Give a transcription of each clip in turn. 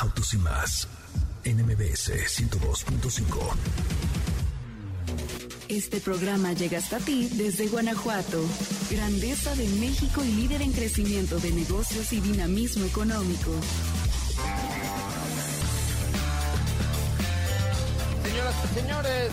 Autos y más NMBS 102.5. Este programa llega hasta ti desde Guanajuato, grandeza de México y líder en crecimiento de negocios y dinamismo económico. Señoras y señores,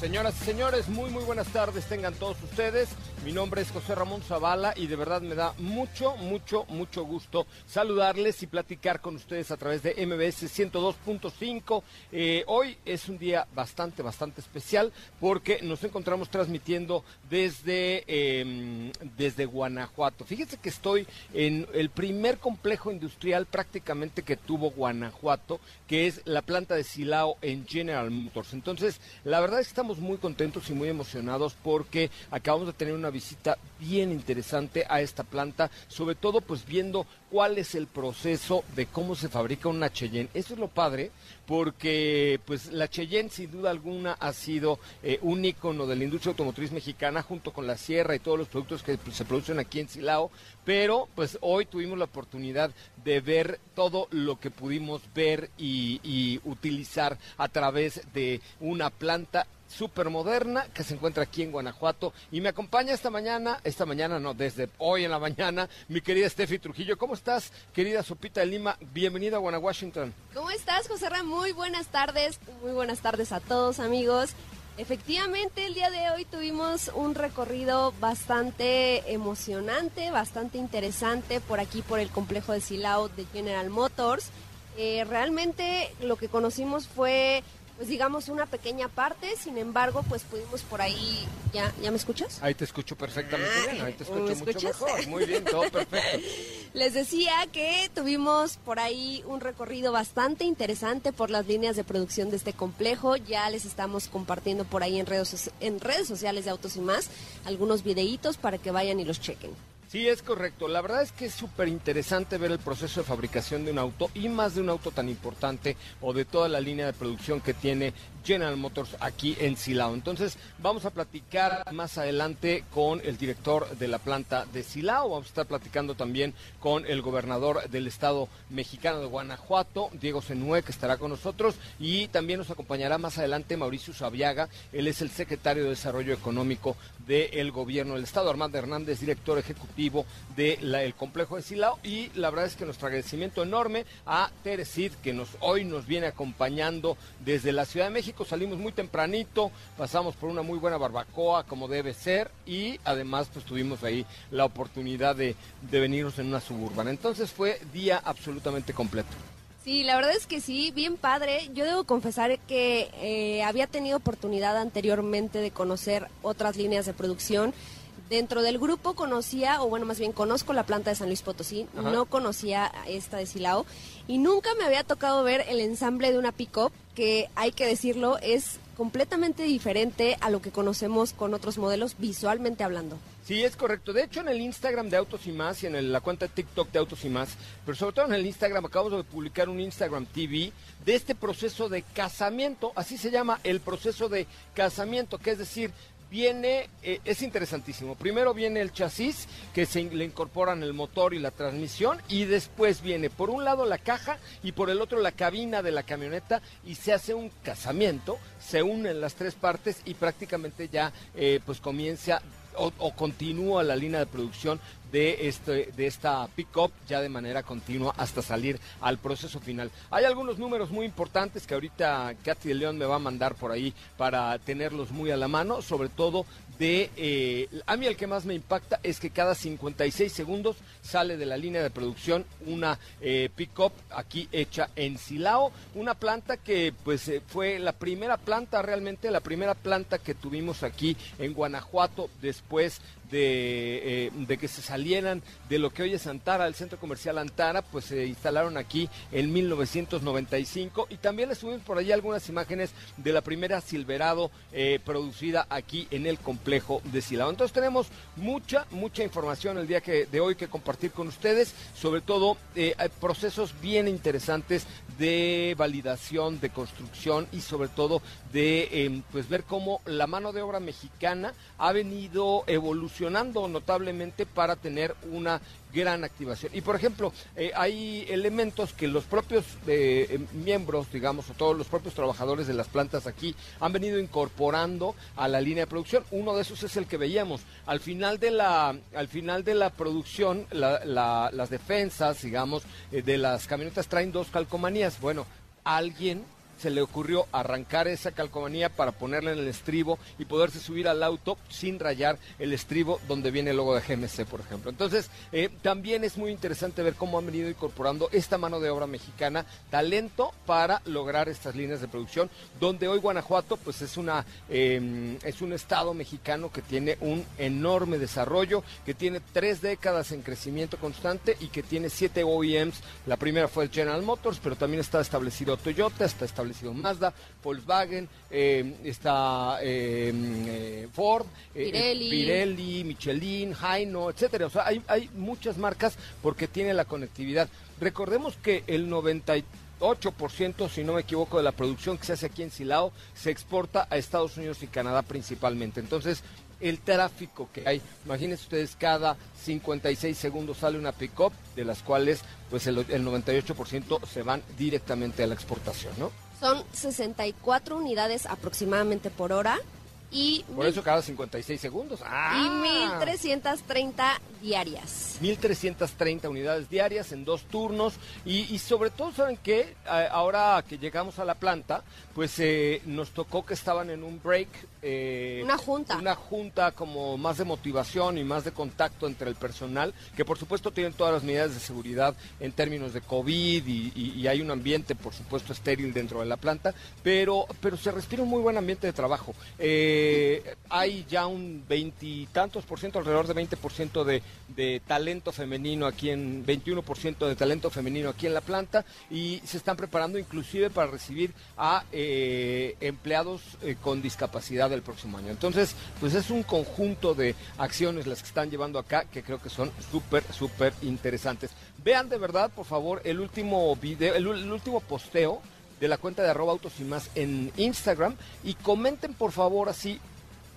señoras y señores, muy muy buenas tardes tengan todos ustedes. Mi nombre es José Ramón Zavala y de verdad me da mucho, mucho, mucho gusto saludarles y platicar con ustedes a través de MBS 102.5. Eh, hoy es un día bastante, bastante especial porque nos encontramos transmitiendo desde, em, desde Guanajuato. Fíjense que estoy en el primer complejo industrial prácticamente que tuvo Guanajuato, que es la planta de Silao en General Motors. Entonces, la verdad es que estamos muy contentos y muy emocionados porque acabamos de tener una visita bien interesante a esta planta, sobre todo pues viendo cuál es el proceso de cómo se fabrica una Cheyenne. Eso es lo padre, porque pues la Cheyenne sin duda alguna ha sido eh, un icono de la industria automotriz mexicana junto con la Sierra y todos los productos que se producen aquí en Silao, pero pues hoy tuvimos la oportunidad de ver todo lo que pudimos ver y utilizar a través de una planta súper moderna que se encuentra aquí en Guanajuato y me acompaña esta mañana, esta mañana no, desde hoy en la mañana, mi querida Steffi Trujillo. ¿Cómo estás, querida Sopita de Lima? Bienvenida a Guanajuato. ¿Cómo estás, José? Muy buenas tardes, muy buenas tardes a todos, amigos. Efectivamente, el día de hoy tuvimos un recorrido bastante emocionante, bastante interesante por aquí, por el complejo de Silao de General Motors. Eh, realmente lo que conocimos fue pues digamos una pequeña parte, sin embargo, pues pudimos por ahí, ¿ya, ¿ya me escuchas? Ahí te escucho perfectamente bien, ahí te ¿me escucho mucho escuchas? mejor, muy bien, todo perfecto. Les decía que tuvimos por ahí un recorrido bastante interesante por las líneas de producción de este complejo. Ya les estamos compartiendo por ahí en redes, en redes sociales de Autos y más algunos videitos para que vayan y los chequen. Sí, es correcto. La verdad es que es súper interesante ver el proceso de fabricación de un auto y más de un auto tan importante o de toda la línea de producción que tiene General Motors aquí en Silao. Entonces, vamos a platicar más adelante con el director de la planta de Silao. Vamos a estar platicando también con el gobernador del estado mexicano de Guanajuato, Diego Senue, que estará con nosotros. Y también nos acompañará más adelante Mauricio Sabiaga. Él es el secretario de Desarrollo Económico del gobierno del estado. Armando Hernández, director ejecutivo del complejo de Silao. Y la verdad es que nuestro agradecimiento enorme a Teresid, que nos, hoy nos viene acompañando desde la Ciudad de México. Salimos muy tempranito, pasamos por una muy buena barbacoa, como debe ser, y además pues tuvimos ahí la oportunidad de, de venirnos en una suburbana. Entonces fue día absolutamente completo. Sí, la verdad es que sí, bien padre. Yo debo confesar que eh, había tenido oportunidad anteriormente de conocer otras líneas de producción. Dentro del grupo conocía, o bueno, más bien conozco la planta de San Luis Potosí, Ajá. no conocía esta de Silao y nunca me había tocado ver el ensamble de una pick-up que, hay que decirlo, es completamente diferente a lo que conocemos con otros modelos visualmente hablando. Sí, es correcto. De hecho, en el Instagram de Autos y Más y en el- la cuenta de TikTok de Autos y Más, pero sobre todo en el Instagram, acabamos de publicar un Instagram TV de este proceso de casamiento, así se llama el proceso de casamiento, que es decir, viene, eh, es interesantísimo. Primero viene el chasis, que se le incorporan el motor y la transmisión, y después viene por un lado la caja y por el otro la cabina de la camioneta, y se hace un casamiento, se unen las tres partes y prácticamente ya eh, pues comienza o continúa la línea de producción de, este, de esta pick-up ya de manera continua hasta salir al proceso final. Hay algunos números muy importantes que ahorita Katy de León me va a mandar por ahí para tenerlos muy a la mano, sobre todo de... Eh, a mí el que más me impacta es que cada 56 segundos sale de la línea de producción una eh, pick-up aquí hecha en Silao, una planta que pues eh, fue la primera planta realmente, la primera planta que tuvimos aquí en Guanajuato después de, de, que se salieran de lo que hoy es Antara, el centro comercial Antara, pues se instalaron aquí en 1995 y también les subimos por allí algunas imágenes de la primera Silverado producida aquí en el complejo de Silao. Entonces tenemos mucha, mucha información el día que, de hoy que con ustedes, sobre todo eh, procesos bien interesantes de validación, de construcción y sobre todo de em, pues ver cómo la mano de obra mexicana ha venido evolucionando notablemente para tener una gran activación. Y por ejemplo, eh, hay elementos que los propios eh, em, miembros, digamos, o todos los propios trabajadores de las plantas aquí han venido incorporando a la línea de producción. Uno de esos es el que veíamos. Al final de la, al final de la producción, las defensas, digamos, eh, de las camionetas traen dos calcomanías. Bueno, alguien se le ocurrió arrancar esa calcomanía para ponerla en el estribo y poderse subir al auto sin rayar el estribo donde viene el logo de GMC, por ejemplo. Entonces, eh, también es muy interesante ver cómo han venido incorporando esta mano de obra mexicana, talento para lograr estas líneas de producción, donde hoy Guanajuato, pues es una em, es un estado mexicano que tiene un enorme desarrollo, que tiene tres décadas en crecimiento constante y que tiene siete OEMs. La primera fue General Motors, pero también está establecido Toyota, está establecido establecido Mazda, Volkswagen, eh, está eh, eh, Ford, Pirelli. Michelin, Haino, etcétera. O sea, hay, hay muchas marcas porque tiene la conectividad. Recordemos que el 98%, si no me equivoco, de la producción que se hace aquí en Silao se exporta a Estados Unidos y Canadá principalmente. Entonces, el tráfico que hay. Imagínense ustedes, cada 56 segundos sale una pick-up, de las cuales pues el, el 98% se van directamente a la exportación, ¿no? Son 64 unidades aproximadamente por hora. Y por eso cada 56 segundos. ¡Ah! Y 1330 diarias. 1330 unidades diarias en dos turnos. Y, y sobre todo, ¿saben qué? Ahora que llegamos a la planta, pues eh, nos tocó que estaban en un break. Eh, una junta. Una junta como más de motivación y más de contacto entre el personal, que por supuesto tienen todas las medidas de seguridad en términos de COVID y, hay un ambiente, por supuesto, estéril dentro de la planta, pero, pero se respira un muy buen ambiente de trabajo. Eh, hay ya un veintitantos por ciento, alrededor de 20 por ciento de, de talento femenino aquí en, 21 por ciento de talento femenino aquí en la planta y se están preparando inclusive para recibir a... Eh, empleados con discapacidad del próximo año. Entonces, pues es un conjunto de acciones las que están llevando acá que creo que son súper, súper interesantes. Vean de verdad, por favor, el último video, el, último posteo de la cuenta de arroba autos y más en Instagram y comenten por favor así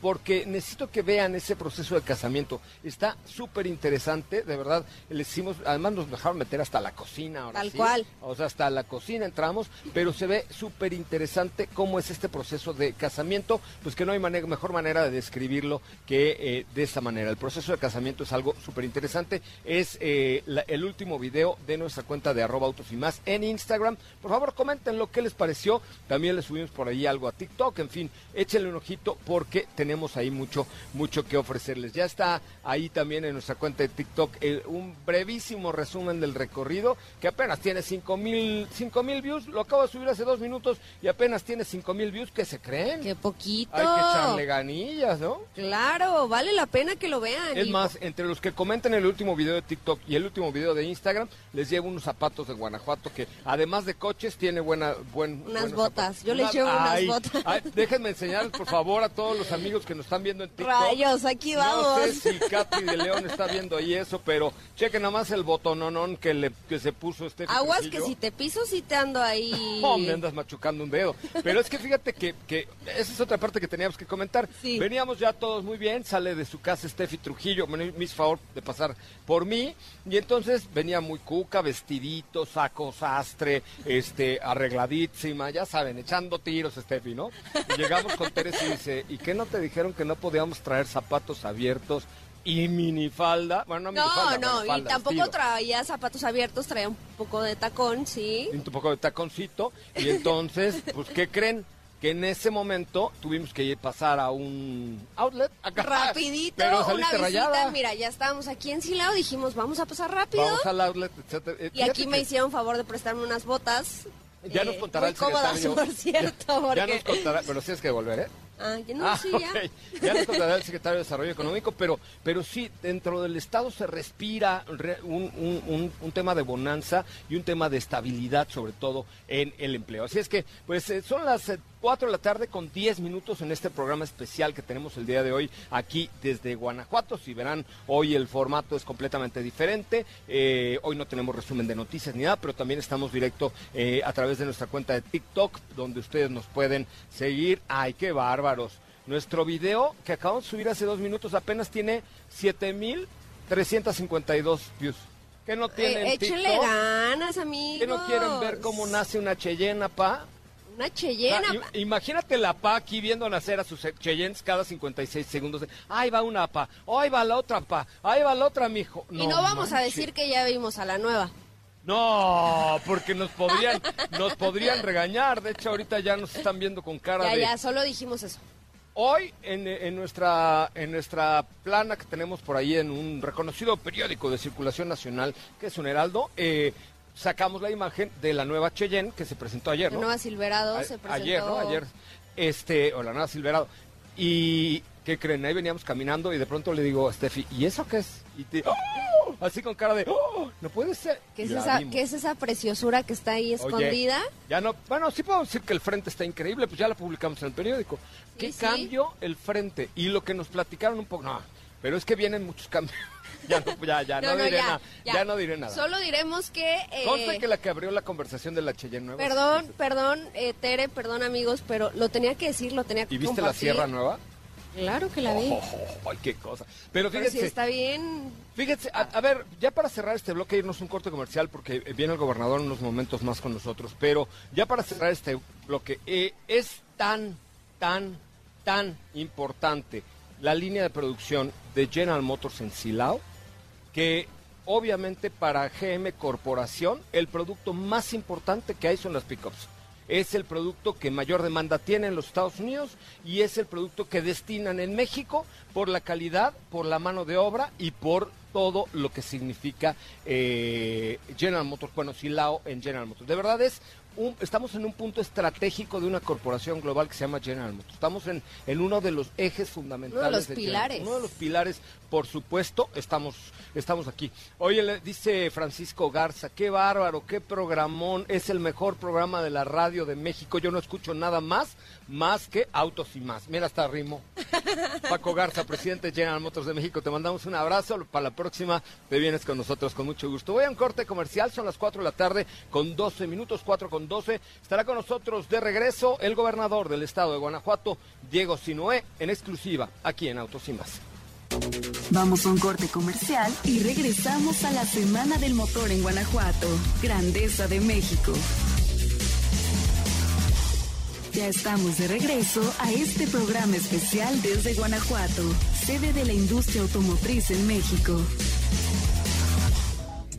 porque necesito que vean ese proceso de casamiento. Está súper interesante, de verdad. Le hicimos, además nos dejaron meter hasta la cocina. Ahora Tal cual. O sea, hasta la cocina entramos, pero se ve súper interesante cómo es este proceso de casamiento, pues que no hay mejor manera de describirlo que eh, de esta manera. El proceso de casamiento es algo súper interesante. Es eh, el último video de nuestra cuenta de arroba autos y más en Instagram. Por favor, comenten lo que les pareció. También les subimos por ahí algo a TikTok. En fin, échenle un ojito porque tenemos tenemos ahí mucho, mucho que ofrecerles. Ya está ahí también en nuestra cuenta de TikTok eh, un brevísimo resumen del recorrido que apenas tiene 5 mil mil views. Lo acabo de subir hace dos minutos y apenas tiene 5 mil views. ¿Qué se creen? Qué poquito. Hay que echarle ganillas, ¿no? Claro, vale la pena que lo vean. Es más, entre los que comenten el último video de TikTok y el último video de Instagram, les llevo unos zapatos de Guanajuato que además de coches tiene buena, buen, unas botas. Yo les llevo unas botas. déjenme enseñarles por favor a todos los amigos que nos están viendo en TikTok. Rayos, aquí vamos. No sé si Katy de León está viendo ahí eso, pero chequen nada más el botononón que, le, que se puso este Aguas que si te piso, si te ando ahí. Oh, me andas machucando un dedo. Pero es que fíjate que, que esa es otra parte que teníamos que comentar. Veníamos ya todos muy bien, sale de su casa Steffi Trujillo, me hizo favor de pasar por mí, y entonces venía muy cuca, vestidito, saco, sastre, este, arregladísima, ya saben, echando tiros Steffi, ¿no? Y llegamos con Teresa y dice, ¿y qué no te dijeron que no podíamos traer zapatos abiertos y minifalda. Bueno, no, No, minifalda, no, bueno, y tampoco traía zapatos abiertos, traía un poco de tacón, sí. un poco de taconcito y entonces, pues, ¿qué creen? Que en ese momento tuvimos que pasar a un outlet acá. Rapidito, Pero una visita, rayada. mira, ya estábamos aquí en Silao, dijimos, vamos a pasar rápido. Vamos al outlet, etcétera. Eh, y aquí me hicieron favor de prestarme unas botas. Ya eh, nos contará muy el cómodas, por cierto, Ya porque... nos contará, pero sí es que volver, ¿eh? Ah, ya no, Ah, sí, ya. ok. Ya nos contará el secretario de Desarrollo Económico, pero, pero sí, dentro del Estado se respira re- un, un- un- un tema de bonanza y un tema de estabilidad, sobre todo en el empleo. Así es que, pues eh, son las eh, 4 de la tarde con 10 minutos en este programa especial que tenemos el día de hoy aquí desde Guanajuato. Si verán, hoy el formato es completamente diferente. Eh, hoy no tenemos resumen de noticias ni nada, pero también estamos directo eh, a través de nuestra cuenta de TikTok, donde ustedes nos pueden seguir. ¡Ay, qué bárbaros! Nuestro video que acabamos de subir hace dos minutos apenas tiene 7,352 views. ¿Qué no tienen Eh, échenle TikTok? ganas, amigos. ¿Qué no quieren ver cómo nace una Cheyenne, pa? Una cheyena. Ah, imagínate la pa aquí viendo nacer a sus Cheyennes cada 56 segundos. Ahí va una pa, ahí va la otra pa, ahí va la otra, mijo. y no vamos a decir que ya vimos a la nueva. No, porque nos podrían, nos podrían regañar. De hecho, ahorita ya nos están viendo con cara Ya, de... ya, solo dijimos eso. Hoy en, en nuestra en nuestra plana que tenemos por ahí en un reconocido periódico de circulación nacional que es un Heraldo, eh, sacamos la imagen de la nueva Cheyenne que se presentó ayer, La ¿no? nueva Silverado A- se presentó. Ayer, ¿no? Ayer. Este, o la nueva Silverado. Y, ¿qué creen? Ahí veníamos caminando y de pronto le digo a Steffi, ¿y eso qué es? Y te, ¡Oh! Así con cara de, ¡Oh! no puede ser. ¿Qué es, esa. ¿Qué es esa preciosura que está ahí Oye, escondida? ya no, bueno, sí puedo decir que el frente está increíble, pues ya la publicamos en el periódico. ¿Qué sí. cambio el frente? Y lo que nos platicaron un poco, no, pero es que vienen muchos cambios. ya no, ya, ya, no, diré nada. Ya. no diré nada. Solo diremos que... eh, Conste que la que abrió la conversación de la Cheyenne nueva. Perdón, perdón, eh, Tere, perdón amigos, pero lo tenía que decir, lo tenía que ¿Y viste la. Sierra Nueva? Claro que la vi. Oh, ay, qué cosa. Pero pero fíjense, si está bien... Fíjense, a, a ver, ya para cerrar este bloque, irnos un corte comercial porque eh, viene el gobernador en unos momentos más con nosotros, pero ya para cerrar este bloque, eh, es tan, tan, tan importante la línea de producción de General Motors en Silao que obviamente para GM Corporación el producto más importante que hay son las pickups. Es el producto que mayor demanda tiene en los Estados Unidos y es el producto que destinan en México por la calidad, por la mano de obra y por todo lo que significa eh, General Motors, bueno, Silao en General Motors. De verdad es un- estamos en un punto estratégico de una corporación global que se llama General Motors. Estamos en, en uno de los ejes fundamentales. Uno de los pilares. Uno de los pilares, por supuesto, estamos, estamos aquí. Oye, dice Francisco Garza, qué bárbaro, qué programón, es el mejor programa de la radio de México. Yo no escucho nada más, más que autos y más. Mira, hasta rimo. Paco Garza, presidente de General Motors de México, te mandamos un abrazo. Para la próxima te vienes con nosotros con mucho gusto. Voy a un corte comercial, son las 4 de la tarde con 12 minutos, 4 con 12. Estará con nosotros de regreso el gobernador del estado de Guanajuato, Diego Sinoé, en exclusiva aquí en Autos y más. Vamos a un corte comercial y regresamos a la Semana del Motor en Guanajuato, Grandeza de México. Ya estamos de regreso a este programa especial desde Guanajuato, sede de la industria automotriz en México.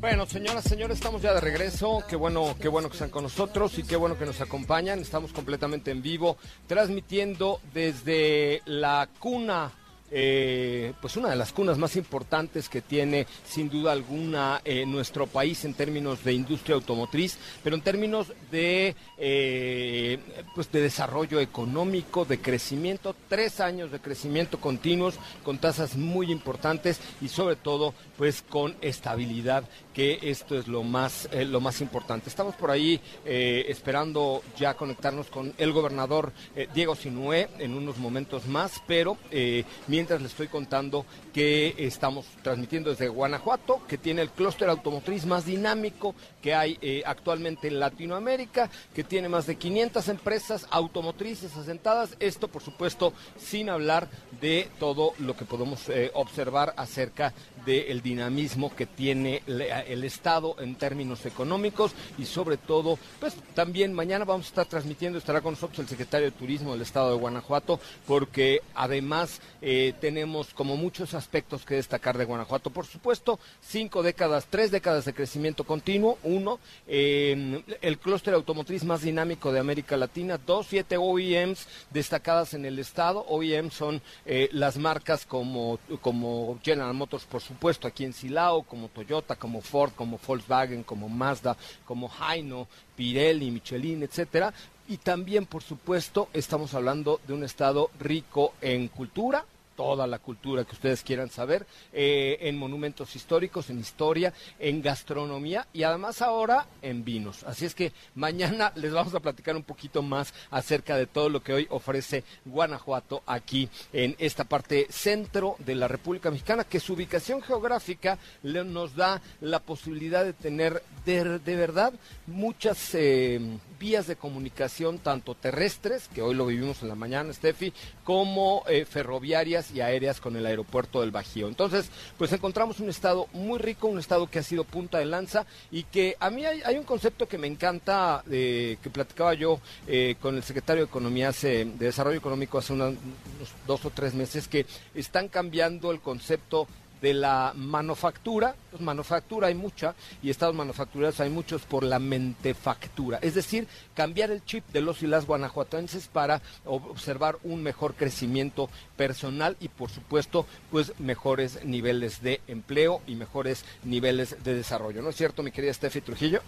Bueno, señoras, señores, estamos ya de regreso. Qué bueno, qué bueno que están con nosotros y qué bueno que nos acompañan. Estamos completamente en vivo, transmitiendo desde la cuna. Eh, pues una de las cunas más importantes que tiene sin duda alguna eh, nuestro país en términos de industria automotriz, pero en términos de eh, pues de desarrollo económico, de crecimiento, tres años de crecimiento continuos con tasas muy importantes y sobre todo pues con estabilidad que esto es lo más lo más importante. Estamos por ahí esperando ya conectarnos con el gobernador Diego Sinué en unos momentos más, pero eh, mientras les estoy contando que estamos transmitiendo desde Guanajuato, que tiene el clúster automotriz más dinámico que hay eh, actualmente en Latinoamérica, que tiene más de 500 empresas automotrices asentadas. Esto, por supuesto, sin hablar de todo lo que podemos eh, observar acerca del dinamismo que tiene el Estado en términos económicos y sobre todo, pues también mañana vamos a estar transmitiendo, estará con nosotros el secretario de Turismo del Estado de Guanajuato, porque además eh, eh, tenemos como muchos aspectos que destacar de Guanajuato. Por supuesto, cinco décadas, tres décadas de crecimiento continuo, uno, eh, el clúster automotriz más dinámico de América Latina, dos, siete OEMs destacadas en el estado. OEM son eh, las marcas como, como General Motors, por supuesto, aquí en Silao, como Toyota, como Ford, como Volkswagen, como Mazda, como Haino, Pirelli, Michelin, etcétera. Y también, por supuesto, estamos hablando de un estado rico en cultura, toda la cultura que ustedes quieran saber, eh, en monumentos históricos, en historia, en gastronomía y además ahora en vinos. Así es que mañana les vamos a platicar un poquito más acerca de todo lo que hoy ofrece Guanajuato aquí en esta parte centro de la República Mexicana, que su ubicación geográfica nos da la posibilidad de tener de, de verdad muchas eh, vías de comunicación, tanto terrestres, que hoy lo vivimos en la mañana, Steffi, como eh, ferroviarias y aéreas con el aeropuerto del Bajío. Entonces, pues encontramos un estado muy rico, un estado que ha sido punta de lanza y que a mí hay, un concepto que me encanta, eh, que platicaba yo eh, con el secretario de Economía de Desarrollo Económico hace unos dos o tres meses, que están cambiando el concepto de la manufactura, manufactura hay mucha y estados manufactureros hay muchos por la mentefactura, es decir, cambiar el chip de los y las guanajuatenses para observar un mejor crecimiento personal y por supuesto pues mejores niveles de empleo y mejores niveles de desarrollo, ¿no es cierto mi querida Steffi Trujillo?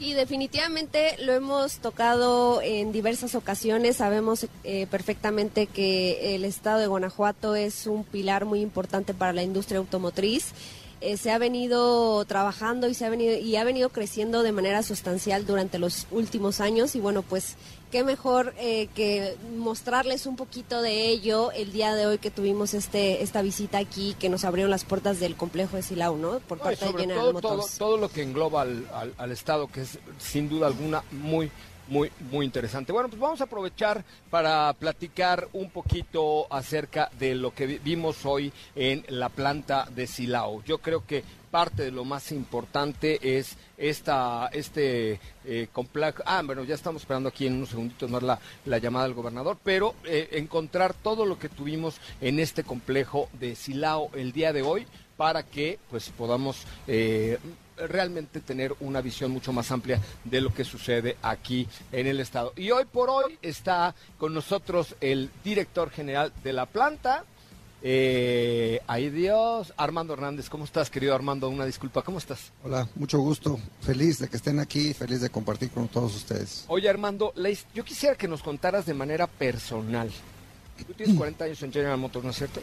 Sí, definitivamente lo hemos tocado en diversas ocasiones. Sabemos eh, perfectamente que el estado de Guanajuato es un pilar muy importante para la industria automotriz. Eh, se ha venido trabajando y se ha venido y ha venido creciendo de manera sustancial durante los últimos años y bueno pues qué mejor eh, que mostrarles un poquito de ello el día de hoy que tuvimos este esta visita aquí que nos abrieron las puertas del complejo de Silao, ¿no? Por parte de General todo, Motors. Todo, todo, lo que engloba al, al, al Estado, que es sin duda alguna muy, muy, muy interesante. Bueno, pues vamos a aprovechar para platicar un poquito acerca de lo que vimos hoy en la planta de Silao. Yo creo que parte de lo más importante es esta, este eh, complejo. Ah, bueno, ya estamos esperando aquí en unos segunditos más la, la llamada del gobernador, pero eh, encontrar todo lo que tuvimos en este complejo de Silao el día de hoy para que pues podamos eh, realmente tener una visión mucho más amplia de lo que sucede aquí en el estado. Y hoy por hoy está con nosotros el director general de la planta. Eh, ay Dios, Armando Hernández, ¿cómo estás querido Armando? Una disculpa, ¿cómo estás? Hola, mucho gusto, feliz de que estén aquí, feliz de compartir con todos ustedes. Oye Armando, yo quisiera que nos contaras de manera personal. Tú tienes 40 años en General Motors, ¿no es cierto?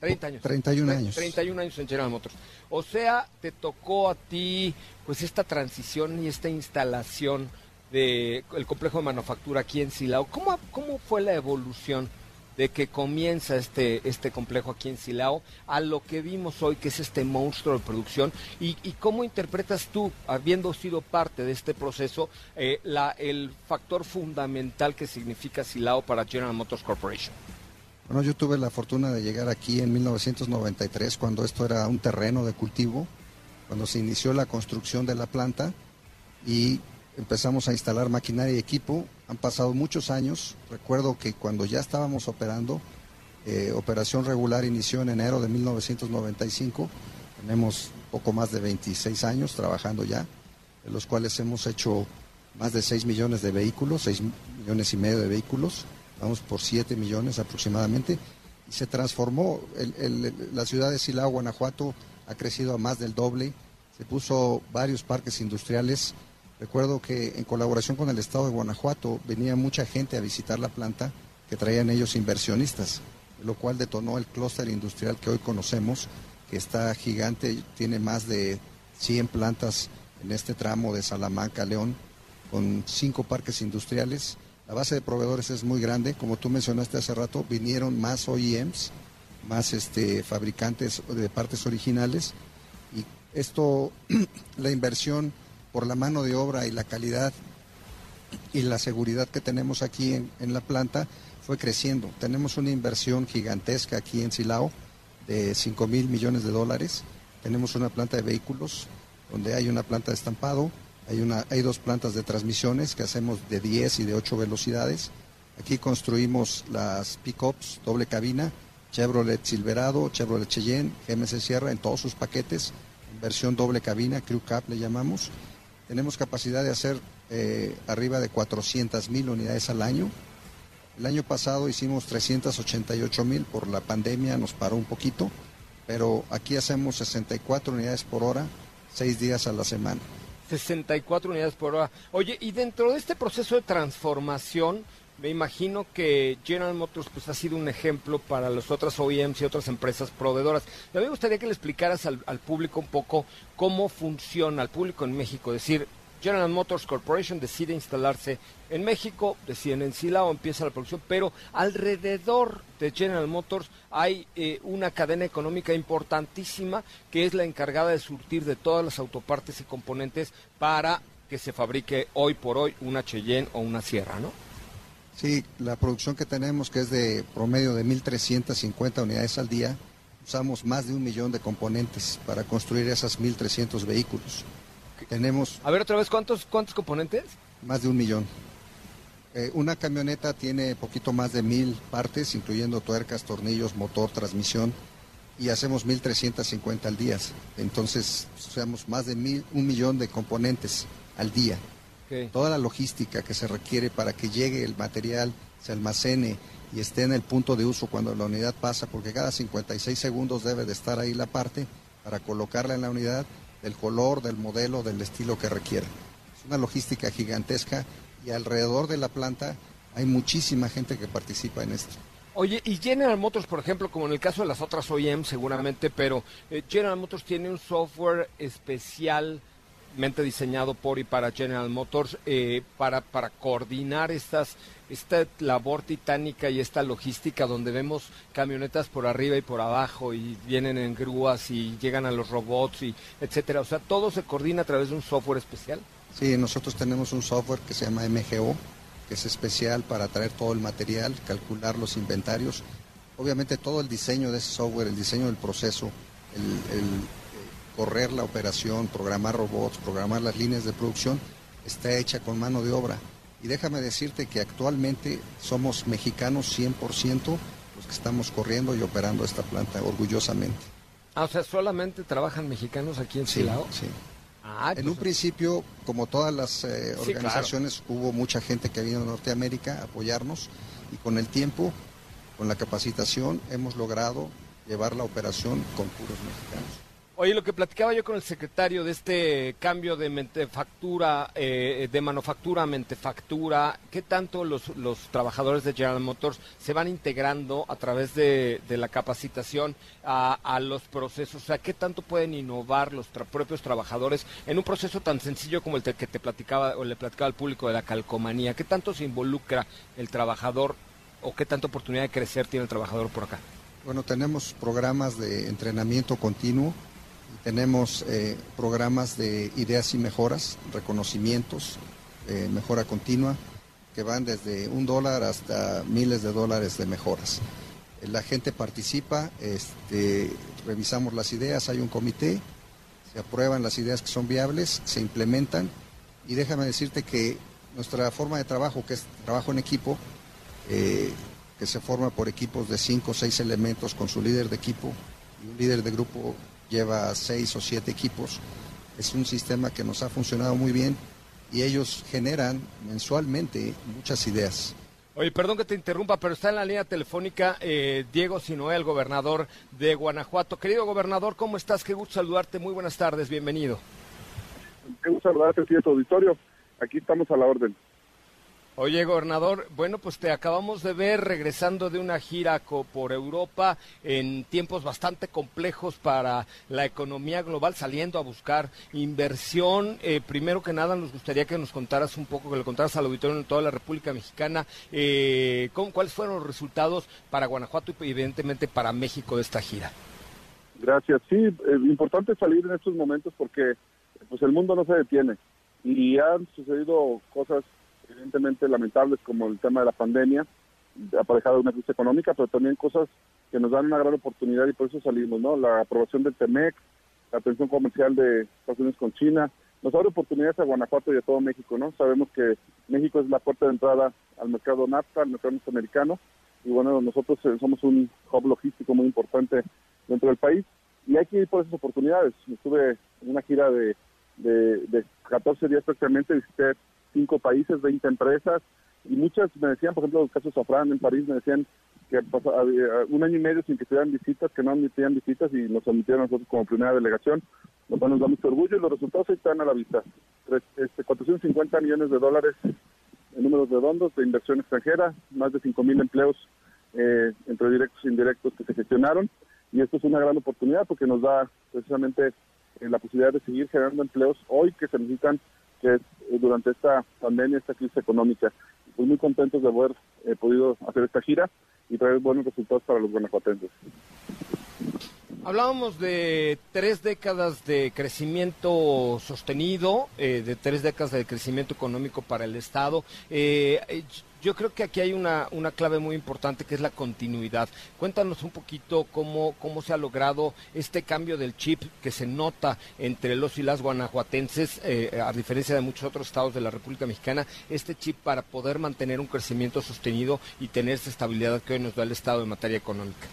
30 años. 31 años. 31 años en General Motors. O sea, te tocó a ti pues esta transición y esta instalación de el complejo de manufactura aquí en Silao. ¿Cómo, cómo fue la evolución de que comienza este, este complejo aquí en Silao a lo que vimos hoy, que es este monstruo de producción? ¿Y, cómo interpretas tú, habiendo sido parte de este proceso, eh, el factor fundamental que significa Silao para General Motors Corporation? Bueno, yo tuve la fortuna de llegar aquí en 1993, cuando esto era un terreno de cultivo, cuando se inició la construcción de la planta y empezamos a instalar maquinaria y equipo. Han pasado muchos años. Recuerdo que cuando ya estábamos operando, eh, operación regular inició en enero de 1995. Tenemos poco más de 26 años trabajando ya, de los cuales hemos hecho más de 6 millones de vehículos, 6 millones y medio de vehículos vamos por 7 millones aproximadamente, y se transformó. La ciudad de Silao, Guanajuato, ha crecido a más del doble, se puso varios parques industriales. Recuerdo que en colaboración con el Estado de Guanajuato venía mucha gente a visitar la planta que traían ellos inversionistas, lo cual detonó el clúster industrial que hoy conocemos, que está gigante, tiene más de 100 plantas en este tramo de Salamanca, León, con cinco parques industriales. La base de proveedores es muy grande, como tú mencionaste hace rato, vinieron más OEMs, más este, fabricantes de partes originales. Y esto, la inversión por la mano de obra y la calidad y la seguridad que tenemos aquí en, la planta fue creciendo. Tenemos una inversión gigantesca aquí en Silao de 5 mil millones de dólares. Tenemos una planta de vehículos donde hay una planta de estampado, hay, una, hay dos plantas de transmisiones que hacemos de 10 y de 8 velocidades. Aquí construimos las pick-ups doble cabina, Chevrolet Silverado, Chevrolet Cheyenne, GMC Sierra en todos sus paquetes, en versión doble cabina, Crew Cab le llamamos. Tenemos capacidad de hacer eh, arriba de 400 mil unidades al año. El año pasado hicimos 388 mil, por la pandemia nos paró un poquito, pero aquí hacemos 64 unidades por hora, seis días a la semana. 64 unidades por hora. Oye, y dentro de este proceso de transformación, me imagino que General Motors pues, ha sido un ejemplo para las otras OEMs y otras empresas proveedoras. A mí me gustaría que le explicaras al, público un poco cómo funciona, al público en México, decir, General Motors Corporation decide instalarse en México, deciden en Silao, empieza la producción, pero alrededor de General Motors hay eh, una cadena económica importantísima que es la encargada de surtir de todas las autopartes y componentes para que se fabrique hoy por hoy una Cheyenne o una Sierra, ¿no? Sí, la producción que tenemos, que es de promedio de 1.350 unidades al día, usamos más de un millón de componentes para construir esas 1.300 vehículos. Tenemos... A ver otra vez, ¿cuántos, cuántos componentes? Más de un millón. Eh, una camioneta tiene poquito más de mil partes, incluyendo tuercas, tornillos, motor, transmisión, y hacemos 1.350 al día. Entonces, usamos más de mil, un millón de componentes al día. Okay. Toda la logística que se requiere para que llegue el material, se almacene y esté en el punto de uso cuando la unidad pasa, porque cada 56 segundos debe de estar ahí la parte para colocarla en la unidad del color, del modelo, del estilo que requiera. Es una logística gigantesca y alrededor de la planta hay muchísima gente que participa en esto. Oye, y General Motors, por ejemplo, como en el caso de las otras OEM seguramente, pero eh, General Motors tiene un software especialmente diseñado por y para General Motors eh, para, para coordinar estas esta labor titánica y esta logística donde vemos camionetas por arriba y por abajo y vienen en grúas y llegan a los robots y etcétera, o sea, todo se coordina a través de un software especial. Sí, nosotros tenemos un software que se llama MGO, que es especial para traer todo el material, calcular los inventarios. Obviamente todo el diseño de ese software, el diseño del proceso, el, el correr la operación, programar robots, programar las líneas de producción, está hecha con mano de obra. Y déjame decirte que actualmente somos mexicanos 100% los que estamos corriendo y operando esta planta orgullosamente. Ah, o sea, solamente trabajan mexicanos aquí en Silao. Sí. sí. Ah, en pues... un principio, como todas las eh, organizaciones, sí, claro. hubo mucha gente que vino de Norteamérica a apoyarnos y con el tiempo, con la capacitación, hemos logrado llevar la operación con puros mexicanos. Oye, lo que platicaba yo con el secretario de este cambio de mentefactura, eh, de manufactura a mentefactura, ¿qué tanto los, los, trabajadores de General Motors se van integrando a través de, de la capacitación a, los procesos? O sea, ¿qué tanto pueden innovar los propios trabajadores en un proceso tan sencillo como el que te platicaba o le platicaba al público de la calcomanía? ¿Qué tanto se involucra el trabajador o qué tanta oportunidad de crecer tiene el trabajador por acá? Bueno, tenemos programas de entrenamiento continuo tenemos eh, programas de ideas y mejoras, reconocimientos, eh, mejora continua, que van desde un dólar hasta miles de dólares de mejoras. Eh, la gente participa, este, revisamos las ideas, hay un comité, se aprueban las ideas que son viables, se implementan y déjame decirte que nuestra forma de trabajo, que es trabajo en equipo, que se forma por equipos de cinco o seis elementos con su líder de equipo y un líder de grupo lleva seis o siete equipos. Es un sistema que nos ha funcionado muy bien y ellos generan mensualmente muchas ideas. Oye, perdón que te interrumpa, pero está en la línea telefónica eh, Diego Sinoé, el gobernador de Guanajuato. Querido gobernador, ¿cómo estás? Qué gusto saludarte. Muy buenas tardes, bienvenido. Qué gusto saludarte, sí, tu auditorio. Aquí estamos a la orden. Oye, gobernador, bueno, pues te acabamos de ver regresando de una gira por Europa en tiempos bastante complejos para la economía global, saliendo a buscar inversión. Eh, primero que nada, nos gustaría que nos contaras un poco, que le contaras al auditorio en toda la República Mexicana, eh, ¿cómo, cuáles fueron los resultados para Guanajuato y evidentemente para México de esta gira. Gracias. Sí, es importante salir en estos momentos porque pues el mundo no se detiene y han sucedido cosas evidentemente lamentables como el tema de la pandemia, aparejada de una crisis económica, pero también cosas que nos dan una gran oportunidad y por eso salimos, ¿no? La aprobación del TEMEC, la atención comercial de Estados Unidos con China, nos abre oportunidades a Guanajuato y a todo México, ¿no? Sabemos que México es la puerta de entrada al mercado NAFTA, al mercado norteamericano, y bueno, nosotros eh, somos un hub logístico muy importante dentro del país y hay que ir por esas oportunidades. Estuve en una gira de, de, 14 días prácticamente, visité cinco países, 20 empresas y muchas me decían, por ejemplo, el caso Safran en París, me decían que pasó, un año y medio sin que tuvieran visitas, que no admitían visitas y nos admitieron nosotros como primera delegación, nos da mucho orgullo y los resultados están a la vista. Este, 450 millones de dólares en números redondos de inversión extranjera, más de 5.000 empleos eh, entre directos e indirectos que se gestionaron y esto es una gran oportunidad porque nos da precisamente eh, la posibilidad de seguir generando empleos hoy que se necesitan eh, durante esta pandemia, esta crisis económica. Estoy muy contentos de haber podido hacer esta gira y traer buenos resultados para los guanajuatenses. Hablábamos de tres décadas de crecimiento sostenido, eh, de tres décadas de crecimiento económico para el Estado. Eh, yo creo que aquí hay una, una clave muy importante que es la continuidad. Cuéntanos un poquito cómo, cómo se ha logrado este cambio del chip que se nota entre los y las guanajuatenses, eh, a diferencia de muchos otros estados de la República Mexicana, este chip para poder mantener un crecimiento sostenido y tener esa estabilidad que hoy nos da el Estado en materia económica.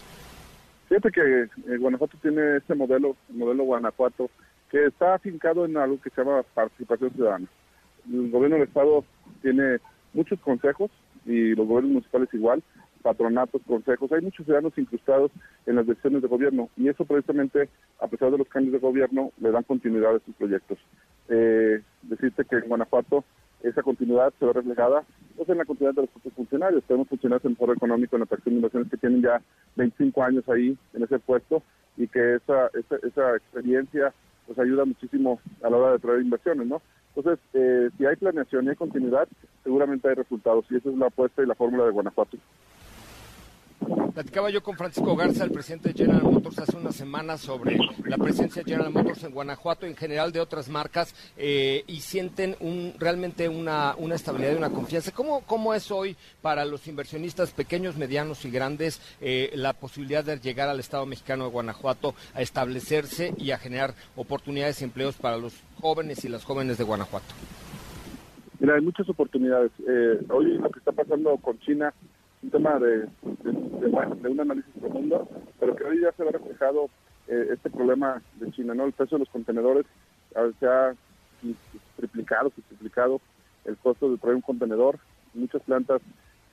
Fíjate que eh, Guanajuato tiene este modelo, el modelo Guanajuato, que está afincado en algo que se llama participación ciudadana. El gobierno del Estado tiene muchos consejos y los gobiernos municipales igual, patronatos, consejos. Hay muchos ciudadanos incrustados en las decisiones de gobierno y eso precisamente, a pesar de los cambios de gobierno, le dan continuidad a sus proyectos. Eh, decirte que en Guanajuato esa continuidad se ve reflejada pues, en la continuidad de los propios funcionarios. Tenemos funcionarios en Foro Económico, en la atracción de inversiones que tienen ya 25 años ahí en ese puesto y que esa, esa, esa experiencia pues ayuda muchísimo a la hora de traer inversiones, ¿no? Entonces, eh, si hay planeación y hay continuidad, seguramente hay resultados y esa es la apuesta y la fórmula de Guanajuato. Platicaba yo con Francisco Garza, el presidente de General Motors, hace unas semanas sobre la presencia de General Motors en Guanajuato, en general de otras marcas, eh, y sienten un, realmente una, una estabilidad y una confianza. ¿Cómo, ¿Cómo es hoy para los inversionistas pequeños, medianos y grandes eh, la posibilidad de llegar al Estado mexicano de Guanajuato a establecerse y a generar oportunidades y empleos para los jóvenes y las jóvenes de Guanajuato? Mira, hay muchas oportunidades. Eh, hoy lo que está pasando con China un tema de, de, un análisis profundo, pero que hoy ya se ha reflejado eh, este problema de China, ¿no? El precio de los contenedores se ha triplicado, triplicado el costo de traer un contenedor. Muchas plantas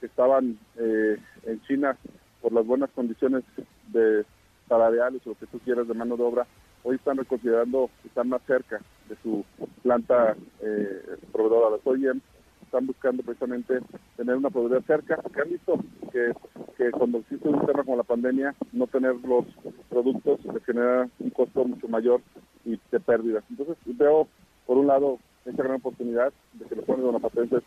que estaban eh, en China por las buenas condiciones de salariales o lo que tú quieras de mano de obra, hoy están reconsiderando están más cerca de su planta eh, proveedora, las OEM, están buscando precisamente tener una proveeduría cerca, que han visto que, cuando existe un tema como la pandemia, no tener los productos genera un costo mucho mayor y de pérdida. Entonces veo, por un lado, esta gran oportunidad de que los jóvenes donapatentes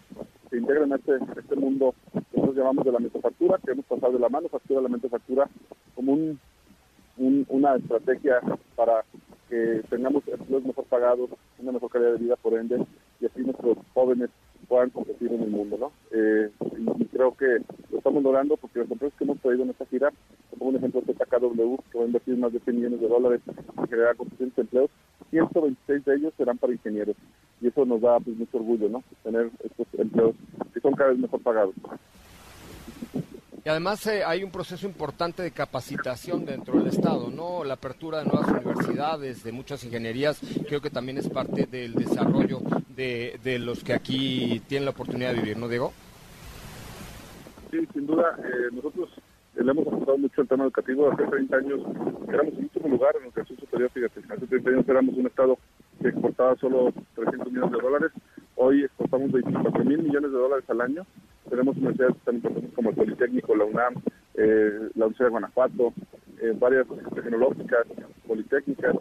se integren a este, este mundo que nosotros llamamos de la manufactura, que hemos pasado de la manufactura a la manufactura como un, una estrategia para que tengamos empleos mejor pagados, una mejor calidad de vida por ende, y así nuestros jóvenes puedan competir en el mundo, ¿no? Eh, y, creo que lo estamos logrando porque las empresas que hemos traído en esta gira, como un ejemplo TKW, que va a invertir más de 100 millones de dólares en generar construcciones de empleos, 126 de ellos serán para ingenieros. Y eso nos da pues, mucho orgullo, ¿no? Tener estos empleos que son cada vez mejor pagados. Y además eh, hay un proceso importante de capacitación dentro del Estado, ¿no? La apertura de nuevas universidades, de muchas ingenierías, creo que también es parte del desarrollo de, de los que aquí tienen la oportunidad de vivir, ¿no, Diego? Sí, sin duda. Eh, nosotros le hemos aportado mucho el tema educativo. Hace 30 años éramos el último lugar en educación superior, fíjate. Hace 30 años éramos un Estado que exportaba solo 300 millones de dólares. Hoy exportamos 24 mil millones de dólares al año tenemos universidades tan importantes como el Politécnico, la UNAM, eh, la Universidad de Guanajuato, eh, varias tecnológicas, politécnicas,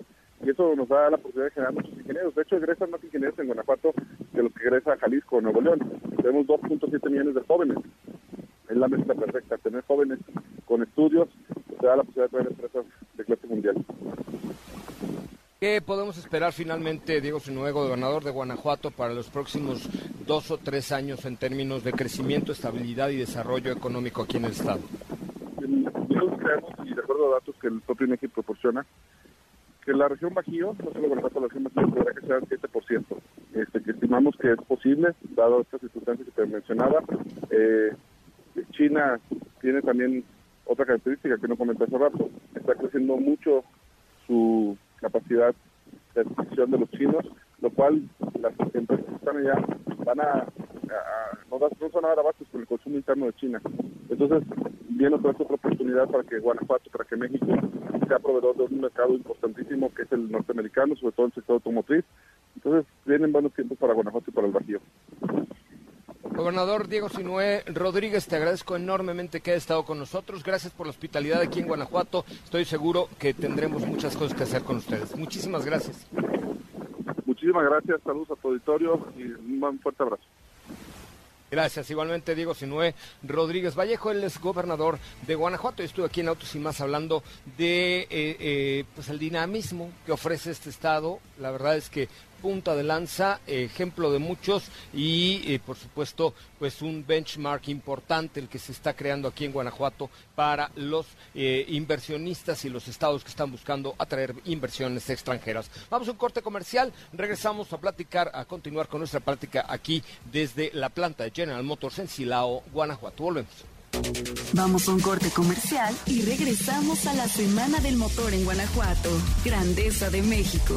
y eso nos da la posibilidad de generar muchos ingenieros. De hecho, egresan más ingenieros en Guanajuato que los que egresa Jalisco o Nuevo León. Tenemos 2.7 millones de jóvenes. Es la mezcla perfecta. Tener jóvenes con estudios te da la posibilidad de traer empresas de clase mundial. ¿Qué podemos esperar finalmente, Diego Sinuego, gobernador de Guanajuato, para los próximos dos o tres años en términos de crecimiento, estabilidad y desarrollo económico aquí en el Estado? Nosotros creemos, y de acuerdo a datos que el propio INEGI proporciona, que la región Bajío, no solo Guanajuato, la región Bajío podrá crecer al 7%. Este, que estimamos que es posible, dado estas circunstancias que te mencionaba. Eh, China tiene también otra característica que no comenté hace rato, está creciendo mucho su capacidad de adquisición de los chinos, lo cual las empresas que están allá van a, no, no son ahora bastos con el consumo interno de China. Entonces, viene otra, otra oportunidad para que Guanajuato, para que México sea proveedor de un mercado importantísimo que es el norteamericano, sobre todo el sector automotriz. Entonces, vienen buenos tiempos para Guanajuato y para el Bajío. Gobernador Diego Sinué Rodríguez, te agradezco enormemente que hayas estado con nosotros. Gracias por la hospitalidad aquí en Guanajuato. Estoy seguro que tendremos muchas cosas que hacer con ustedes. Muchísimas gracias. Muchísimas gracias, saludos a tu auditorio y un fuerte abrazo. Gracias. Igualmente, Diego Sinué Rodríguez Vallejo, él es gobernador de Guanajuato. estuve aquí en Autos y Más hablando de eh, eh, pues el dinamismo que ofrece este estado. La verdad es que punta de lanza, ejemplo de muchos y eh, por supuesto pues un benchmark importante el que se está creando aquí en Guanajuato para los eh, inversionistas y los estados que están buscando atraer inversiones extranjeras. Vamos a un corte comercial, regresamos a platicar, a continuar con nuestra plática aquí desde la planta de General Motors en Silao, Guanajuato. Volvemos. Vamos a un corte comercial y regresamos a la Semana del Motor en Guanajuato, Grandeza de México.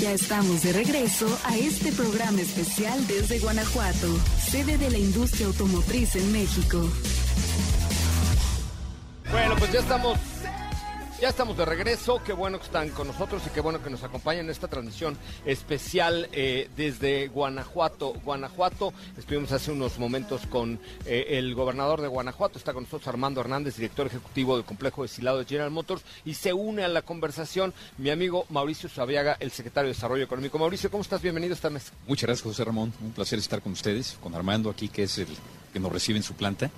Ya estamos de regreso a este programa especial desde Guanajuato, sede de la industria automotriz en México. Bueno, pues ya estamos ya estamos de regreso, qué bueno que están con nosotros y qué bueno que nos acompañan en esta transmisión especial eh, desde Guanajuato. Guanajuato, estuvimos hace unos momentos con eh, el gobernador de Guanajuato, está con nosotros Armando Hernández, director ejecutivo del complejo de Silado de General Motors, y se une a la conversación mi amigo Mauricio Sabiaga, el secretario de Desarrollo Económico. Mauricio, ¿cómo estás? Bienvenido esta mesa. Muchas gracias, José Ramón. Un placer estar con ustedes, con Armando aquí, que es el que nos recibe en su planta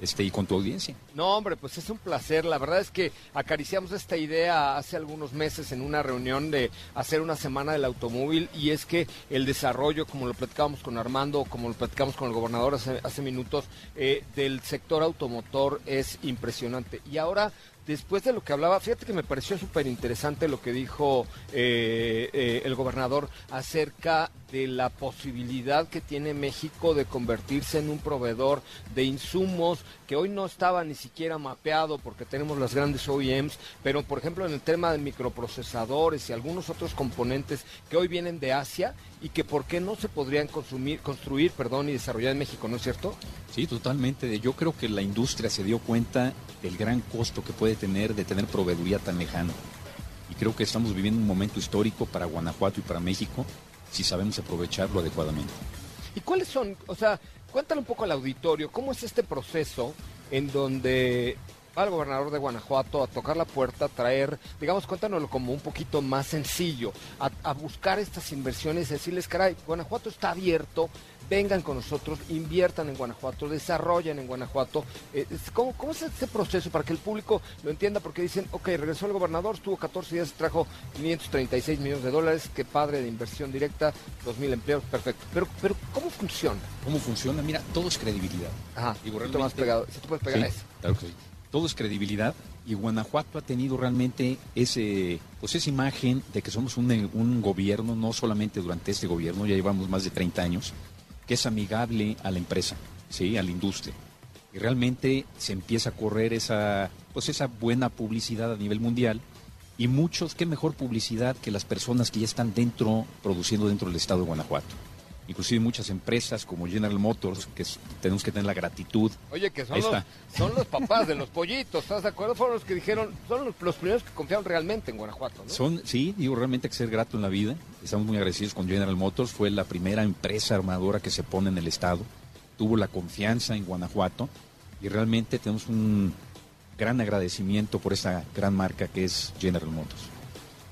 este, y con tu audiencia. No, hombre, pues es un placer. La verdad es que acariciamos esta idea hace algunos meses en una reunión de hacer una semana del automóvil y es que el desarrollo, como lo platicábamos con Armando, como lo platicamos con el gobernador hace, hace minutos, eh, del sector automotor es impresionante. Y ahora después de lo que hablaba, fíjate que me pareció súper interesante lo que dijo eh, eh, el gobernador acerca de la posibilidad que tiene México de convertirse en un proveedor de insumos que hoy no estaba ni siquiera mapeado porque tenemos las grandes OEMs, pero por ejemplo en el tema de microprocesadores y algunos otros componentes que hoy vienen de Asia y que por qué no se podrían consumir, construir perdón, y desarrollar en México, ¿no es cierto? Sí, totalmente. Yo creo que la industria se dio cuenta del gran costo que puede tener de tener proveeduría tan lejana. Y creo que estamos viviendo un momento histórico para Guanajuato y para México si sabemos aprovecharlo adecuadamente. ¿Y cuáles son, o sea, cuéntale un poco al auditorio, cómo es este proceso en donde va el gobernador de Guanajuato a tocar la puerta, a traer, digamos, cuéntanoslo como un poquito más sencillo, a, buscar estas inversiones, decirles, caray, Guanajuato está abierto, vengan con nosotros, inviertan en Guanajuato, desarrollen en Guanajuato. Eh, ¿cómo, ¿cómo, es este proceso para que el público lo entienda? Porque dicen, ok, regresó el gobernador, estuvo 14 días, trajo 536 millones de dólares, qué padre de inversión directa, 2.000 empleos, perfecto. Pero, pero ¿cómo funciona? ¿Cómo funciona? Mira, todo es credibilidad. Ajá, Digo, realmente... más pegado, si tú puedes pegar eso. Claro que sí. Todo es credibilidad y Guanajuato ha tenido realmente ese, pues esa imagen de que somos un, un gobierno, no solamente durante este gobierno, ya llevamos más de 30 años, que es amigable a la empresa, ¿sí? a la industria. Y realmente se empieza a correr esa, pues esa buena publicidad a nivel mundial. Y muchos, qué mejor publicidad que las personas que ya están dentro, produciendo dentro del estado de Guanajuato inclusive muchas empresas como General Motors, que tenemos que tener la gratitud. Oye, que son, los, son los papás de los pollitos, ¿estás de acuerdo? Fueron los que dijeron, son los, los, primeros que confiaron realmente en Guanajuato, ¿no? Son, sí, digo, realmente hay que ser grato en la vida. Estamos muy agradecidos con General Motors, fue la primera empresa armadora que se pone en el estado, tuvo la confianza en Guanajuato y realmente tenemos un gran agradecimiento por esa gran marca que es General Motors.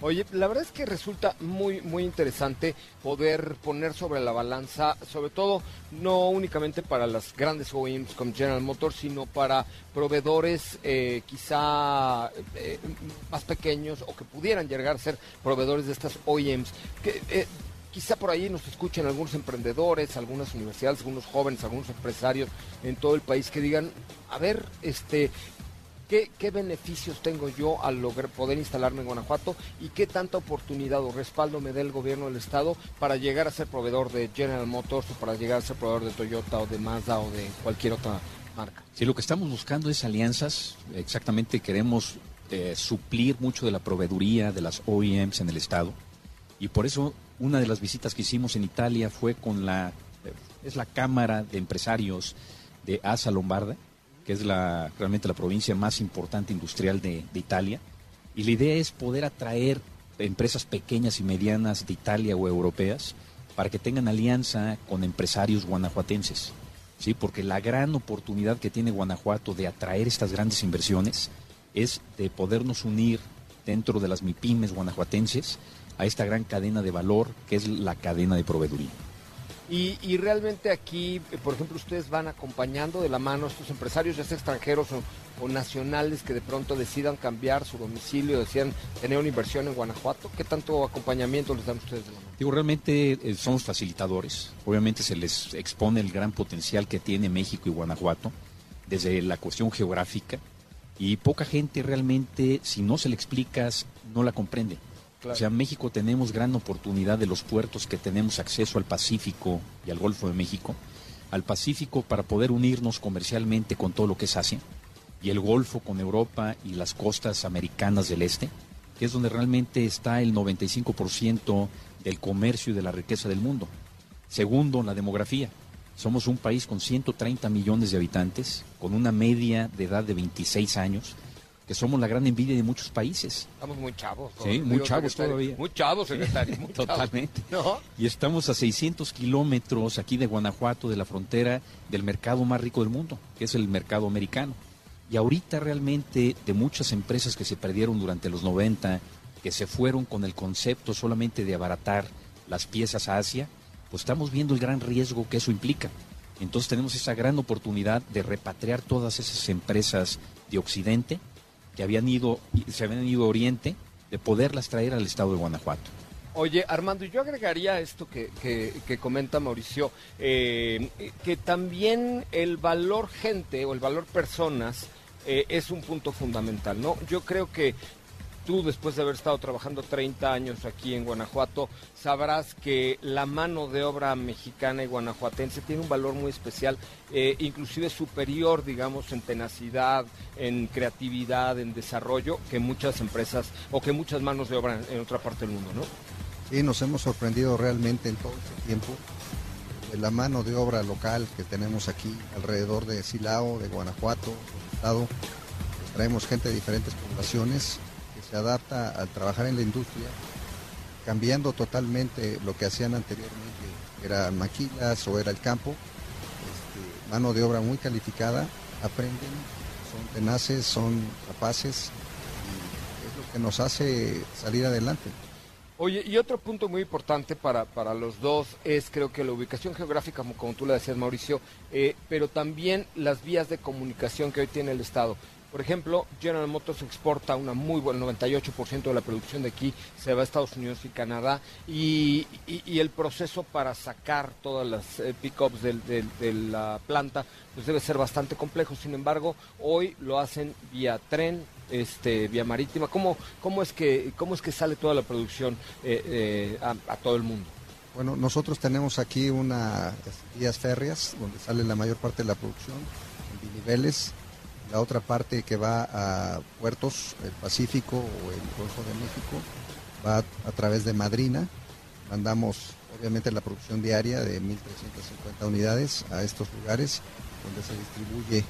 Oye, la verdad es que resulta muy, muy interesante poder poner sobre la balanza, sobre todo no únicamente para las grandes OEMs como General Motors, sino para proveedores eh, quizá eh, más pequeños o que pudieran llegar a ser proveedores de estas OEMs. Que, eh, quizá por ahí nos escuchen algunos emprendedores, algunas universidades, algunos jóvenes, algunos empresarios en todo el país que digan, a ver, este, ¿Qué, ¿Qué beneficios tengo yo al lograr poder instalarme en Guanajuato y qué tanta oportunidad o respaldo me da el gobierno del estado para llegar a ser proveedor de General Motors o para llegar a ser proveedor de Toyota o de Mazda o de cualquier otra marca? Sí, lo que estamos buscando es alianzas. Exactamente queremos eh, suplir mucho de la proveeduría de las OEMs en el estado y por eso una de las visitas que hicimos en Italia fue con la eh, es la Cámara de Empresarios de Asa Lombarda que es la, realmente la provincia más importante industrial de, Italia. Y la idea es poder atraer empresas pequeñas y medianas de Italia o europeas para que tengan alianza con empresarios guanajuatenses. ¿sí? Porque la gran oportunidad que tiene Guanajuato de atraer estas grandes inversiones es de podernos unir dentro de las MIPIMES guanajuatenses a esta gran cadena de valor que es la cadena de proveeduría. Y, y, realmente aquí, eh, por ejemplo, ustedes van acompañando de la mano a estos empresarios, ya sea extranjeros o, nacionales, que de pronto decidan cambiar su domicilio, decidan tener una inversión en Guanajuato. ¿Qué tanto acompañamiento les dan ustedes de la mano? Digo, realmente eh, somos facilitadores. Obviamente se les expone el gran potencial que tiene México y Guanajuato desde la cuestión geográfica. Y poca gente realmente, si no se le explicas, no la comprende. Claro. O sea, México tenemos gran oportunidad de los puertos que tenemos acceso al Pacífico y al Golfo de México, al Pacífico para poder unirnos comercialmente con todo lo que es Asia, y el Golfo con Europa y las costas americanas del este, que es donde realmente está el 95% del comercio y de la riqueza del mundo. Segundo, la demografía. Somos un país con 130 millones de habitantes, con una media de edad de 26 años, que somos la gran envidia de muchos países. Estamos muy chavos. Sí, muy chavos todavía. Muy chavos, secretario. Muy Totalmente. ¿No? Y estamos a 600 kilómetros aquí de Guanajuato, de la frontera del mercado más rico del mundo, que es el mercado americano. Y ahorita realmente de muchas empresas que se perdieron durante los 90, que se fueron con el concepto solamente de abaratar las piezas a Asia, pues estamos viendo el gran riesgo que eso implica. Entonces tenemos esa gran oportunidad de repatriar todas esas empresas de Occidente que habían ido, se habían ido a Oriente, de poderlas traer al estado de Guanajuato. Oye, Armando, yo agregaría esto que, que, comenta Mauricio, eh, que también el valor gente o el valor personas eh, es un punto fundamental, ¿no? Yo creo que tú, después de haber estado trabajando 30 años aquí en Guanajuato, sabrás que la mano de obra mexicana y guanajuatense tiene un valor muy especial, eh, inclusive superior, digamos, en tenacidad, en creatividad, en desarrollo, que muchas empresas o que muchas manos de obra en, otra parte del mundo, ¿no? Sí, nos hemos sorprendido realmente en todo este tiempo de la mano de obra local que tenemos aquí alrededor de Silao, de Guanajuato, del estado. Traemos gente de diferentes poblaciones se adapta al trabajar en la industria, cambiando totalmente lo que hacían anteriormente, eran maquilas o era el campo. Este, mano de obra muy calificada, aprenden, son tenaces, son capaces y es lo que nos hace salir adelante. Oye, y otro punto muy importante para, para los dos es creo que la ubicación geográfica, como, tú le decías Mauricio, eh, pero también las vías de comunicación que hoy tiene el Estado. Por ejemplo, General Motors exporta una muy buena, 98% de la producción de aquí se va a Estados Unidos y Canadá y, el proceso para sacar todas las eh, pickups de, la planta pues debe ser bastante complejo. Sin embargo, hoy lo hacen vía tren, este, vía marítima. ¿Cómo, cómo, es, que, cómo es que sale toda la producción eh, eh, a, a todo el mundo? Bueno, nosotros tenemos aquí unas vías férreas donde sale la mayor parte de la producción, en biniveles la otra parte que va a puertos, el Pacífico o el Golfo de México, va a, través de Madrina. Mandamos obviamente la producción diaria de 1.350 unidades a estos lugares donde se distribuye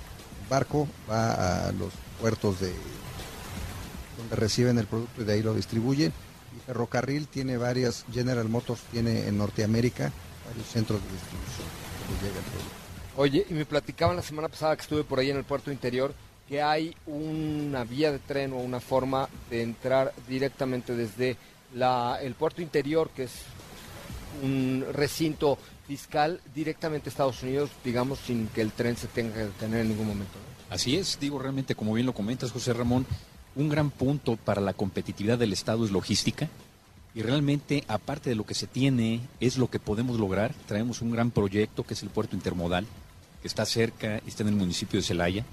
barco, va a los puertos de donde reciben el producto y de ahí lo distribuyen. Y ferrocarril tiene varias, General Motors tiene en Norteamérica varios centros de distribución donde llega el producto. Oye, y me platicaban la semana pasada que estuve por ahí en el puerto interior que hay una vía de tren o una forma de entrar directamente desde el puerto interior, que es un recinto fiscal, directamente a Estados Unidos, digamos, sin que el tren se tenga que detener en ningún momento. Así es, digo, realmente, como bien lo comentas, José Ramón, un gran punto para la competitividad del Estado es logística. Y realmente, aparte de lo que se tiene, es lo que podemos lograr. Traemos un gran proyecto que es el puerto intermodal, está cerca, está en el municipio de Celaya,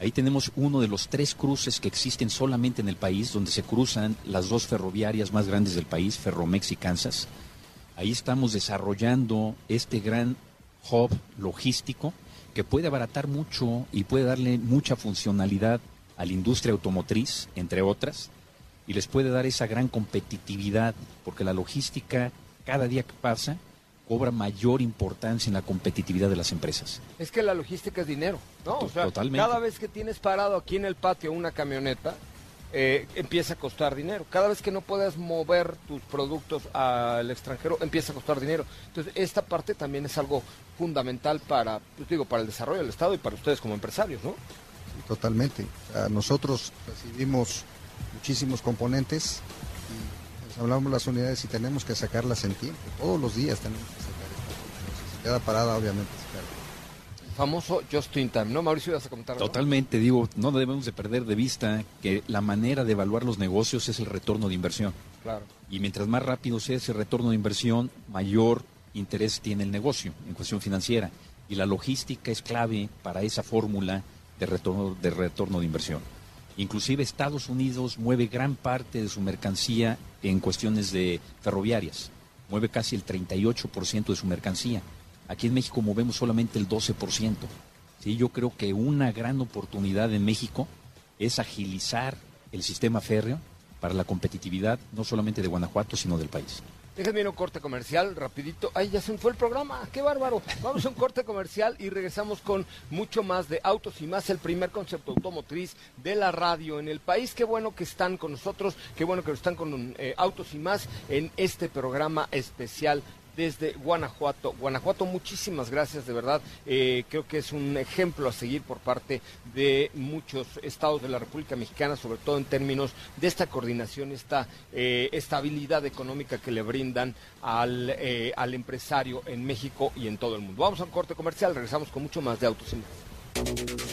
Ahí tenemos uno de los tres cruces que existen solamente en el país, donde se cruzan las dos ferroviarias más grandes del país, Ferromex y Kansas. Ahí estamos desarrollando este gran hub logístico que puede abaratar mucho y puede darle mucha funcionalidad a la industria automotriz, entre otras, y les puede dar esa gran competitividad, porque la logística, cada día que pasa, cobra mayor importancia en la competitividad de las empresas. Es que la logística es dinero, ¿no? O sea, Totalmente. cada vez que tienes parado aquí en el patio una camioneta, eh, empieza a costar dinero. Cada vez que no puedas mover tus productos al extranjero, empieza a costar dinero. Entonces, esta parte también es algo fundamental para, pues digo, para el desarrollo del Estado y para ustedes como empresarios, ¿no? Totalmente. Nosotros recibimos muchísimos componentes y ensamblamos las unidades y tenemos que sacarlas en tiempo. Todos los días tenemos que sacar estas cosas. Cada parada obviamente se carga. El famoso just in time, ¿no? Mauricio, ibas a comentar algo? Totalmente, digo, no debemos de perder de vista que la manera de evaluar los negocios es el retorno de inversión. Claro. Y mientras más rápido sea ese retorno de inversión, mayor interés tiene el negocio en cuestión financiera. Y la logística es clave para esa fórmula de retorno de, retorno de inversión. Inclusive Estados Unidos mueve gran parte de su mercancía en cuestiones de ferroviarias. Mueve casi el 38% de su mercancía. Aquí en México movemos solamente el 12%. ¿sí? Yo creo que una gran oportunidad en México es agilizar el sistema férreo para la competitividad no solamente de Guanajuato, sino del país. Déjenme ir a un corte comercial rapidito. Ay, ya se fue el programa. ¡Qué bárbaro! Vamos a un corte comercial y regresamos con mucho más de Autos y Más, el primer concepto automotriz de la radio en el país. Qué bueno que están con nosotros, qué bueno que están con eh, Autos y Más en este programa especial desde Guanajuato. Guanajuato, muchísimas gracias, de verdad. Eh, creo que es un ejemplo a seguir por parte de muchos estados de la República Mexicana, sobre todo en términos de esta coordinación, esta eh, estabilidad económica que le brindan al, eh, al empresario en México y en todo el mundo. Vamos a un corte comercial, regresamos con mucho más de Autos.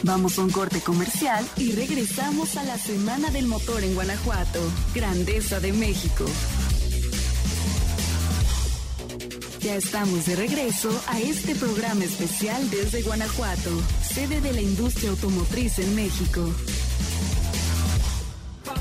Vamos a un corte comercial y regresamos a la Semana del Motor en Guanajuato, Grandeza de México. Ya estamos de regreso a este programa especial desde Guanajuato, sede de la industria automotriz en México.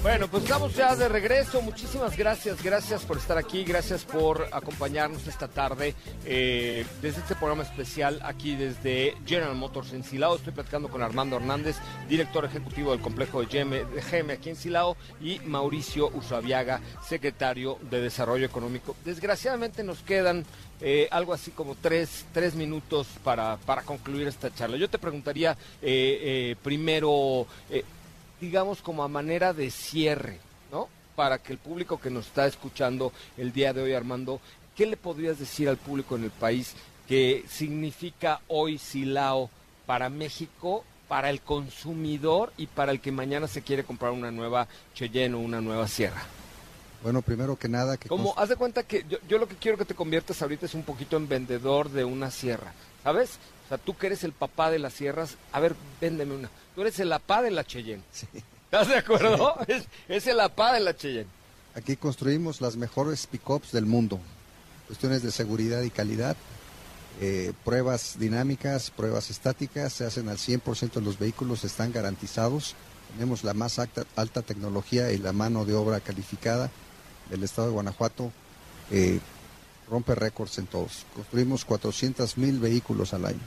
Bueno, pues estamos ya de regreso. Muchísimas gracias, gracias por estar aquí, gracias por acompañarnos esta tarde eh, desde este programa especial aquí desde General Motors en Silao. Estoy platicando con Armando Hernández, director ejecutivo del complejo de GM, aquí en Silao, y Mauricio Usabiaga, secretario de Desarrollo Económico. Desgraciadamente nos quedan eh, algo así como tres, tres minutos para, para concluir esta charla. Yo te preguntaría eh, eh, primero, eh, digamos como a manera de cierre, ¿no? Para que el público que nos está escuchando el día de hoy, Armando, ¿qué le podrías decir al público en el país que significa hoy Silao para México, para el consumidor y para el que mañana se quiere comprar una nueva Cheyenne o una nueva Sierra? Bueno, primero que nada, que Como, haz de cuenta que yo, yo lo que quiero que te conviertas ahorita es un poquito en vendedor de una sierra, ¿sabes? O sea, tú que eres el papá de las sierras, a ver, véndeme una. Tú eres el apá de la Cheyenne. ¿Estás de acuerdo? Es, es el apá de la Cheyenne. aquí construimos las mejores pickups del mundo. Cuestiones de seguridad y calidad, eh, pruebas dinámicas, pruebas estáticas, se hacen al 100% de los vehículos, están garantizados. Tenemos la más alta, alta tecnología y la mano de obra calificada del estado de Guanajuato. eh, rompe récords en todos. Construimos 400 mil vehículos al año.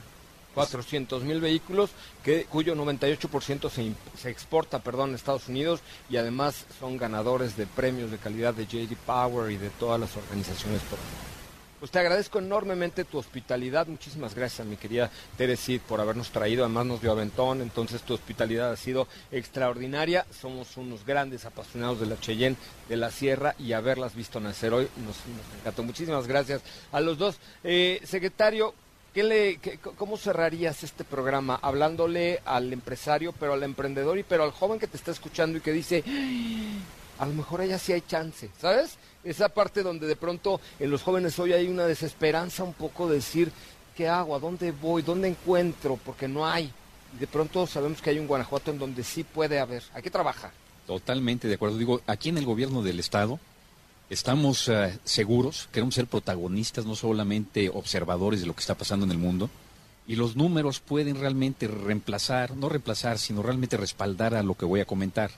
400 mil vehículos, que, cuyo 98% se, im- se exporta perdón, a Estados Unidos y además son ganadores de premios de calidad de JD Power y de todas las organizaciones. por- Pues te agradezco enormemente tu hospitalidad. Muchísimas gracias, mi querida Teresit, por habernos traído. Además nos dio aventón, entonces tu hospitalidad ha sido extraordinaria. Somos unos grandes apasionados de la Cheyenne, de la Sierra y haberlas visto nacer hoy nos, encantó. Muchísimas gracias a los dos. Eh, secretario, ¿Qué le, qué- ¿Cómo cerrarías este programa hablándole al empresario, pero al emprendedor y pero al joven que te está escuchando y que dice, "Ay, a lo mejor allá sí hay chance, ¿sabes? Esa parte donde de pronto en los jóvenes hoy hay una desesperanza un poco de decir, ¿qué hago? ¿A dónde voy? ¿Dónde encuentro? Porque no hay. Y de pronto sabemos que hay un Guanajuato en donde sí puede haber. Hay que trabajar. Totalmente de acuerdo. Digo, aquí en el gobierno del Estado estamos eh, seguros, queremos ser protagonistas, no solamente observadores de lo que está pasando en el mundo. Y los números pueden realmente reemplazar, no reemplazar, sino realmente respaldar a lo que voy a comentar.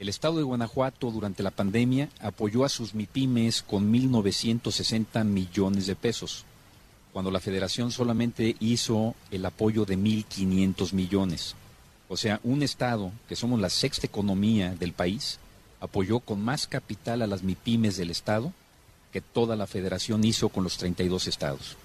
El estado de Guanajuato durante la pandemia apoyó a sus MIPIMES con 1.960 millones de pesos, cuando la federación solamente hizo el apoyo de 1.500 millones. O sea, un estado, que somos la sexta economía del país, apoyó con más capital a las MIPIMES del estado que toda la federación hizo con los 32 estados.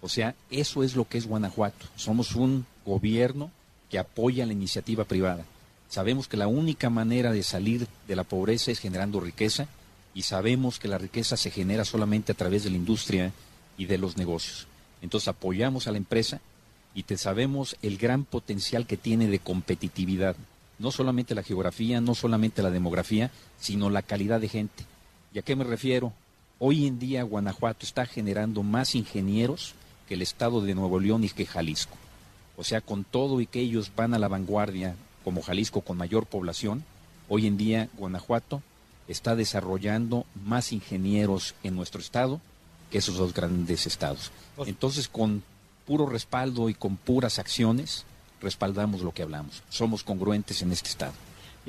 O sea, eso es lo que es Guanajuato. Somos un gobierno que apoya la iniciativa privada. Sabemos que la única manera de salir de la pobreza es generando riqueza y sabemos que la riqueza se genera solamente a través de la industria y de los negocios. Entonces apoyamos a la empresa y te sabemos el gran potencial que tiene de competitividad. No solamente la geografía, no solamente la demografía, sino la calidad de gente. ¿Y a qué me refiero? Hoy en día Guanajuato está generando más ingenieros que el estado de Nuevo León y que Jalisco. O sea, con todo y que ellos van a la vanguardia, como Jalisco con mayor población, hoy en día Guanajuato está desarrollando más ingenieros en nuestro estado que esos dos grandes estados. Entonces, con puro respaldo y con puras acciones, respaldamos lo que hablamos. Somos congruentes en este estado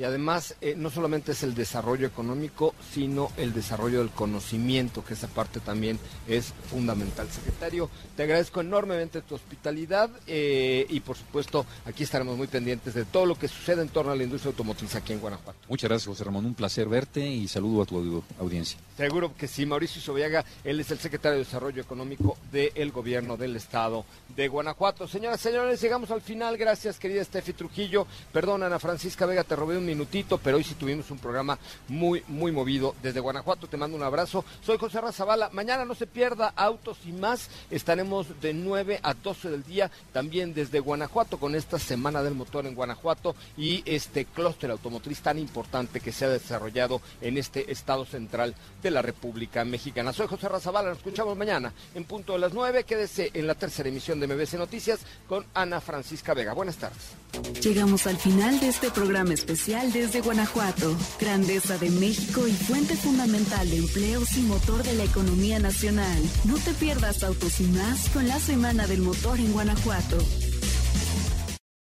y además eh, no solamente es el desarrollo económico, sino el desarrollo del conocimiento, que esa parte también es fundamental. Secretario, te agradezco enormemente tu hospitalidad eh, y por supuesto aquí estaremos muy pendientes de todo lo que sucede en torno a la industria automotriz aquí en Guanajuato. Muchas gracias, José Ramón. Un placer verte y saludo a tu audiencia. Seguro que sí, Mauricio Sobiaga, él es el secretario de Desarrollo Económico del Gobierno del Estado de Guanajuato. Señoras y señores, llegamos al final. Gracias, querida Steffi Trujillo. Perdón, Ana Francisca Vega, te robé un minutito, pero hoy sí tuvimos un programa muy, muy movido. Desde Guanajuato te mando un abrazo. Soy José Razabala. Mañana no se pierda Autos y más. Estaremos de 9 a 12 del día, también desde Guanajuato, con esta Semana del Motor en Guanajuato y este clúster automotriz tan importante que se ha desarrollado en este estado central de la República Mexicana. Soy José Razabala. Nos escuchamos mañana en punto de las 9. Quédese en la tercera emisión de MBC Noticias con Ana Francisca Vega. Buenas tardes. Llegamos al final de este programa especial desde Guanajuato, grandeza de México y fuente fundamental de empleos y motor de la economía nacional. No te pierdas Autos y más con la Semana del Motor en Guanajuato.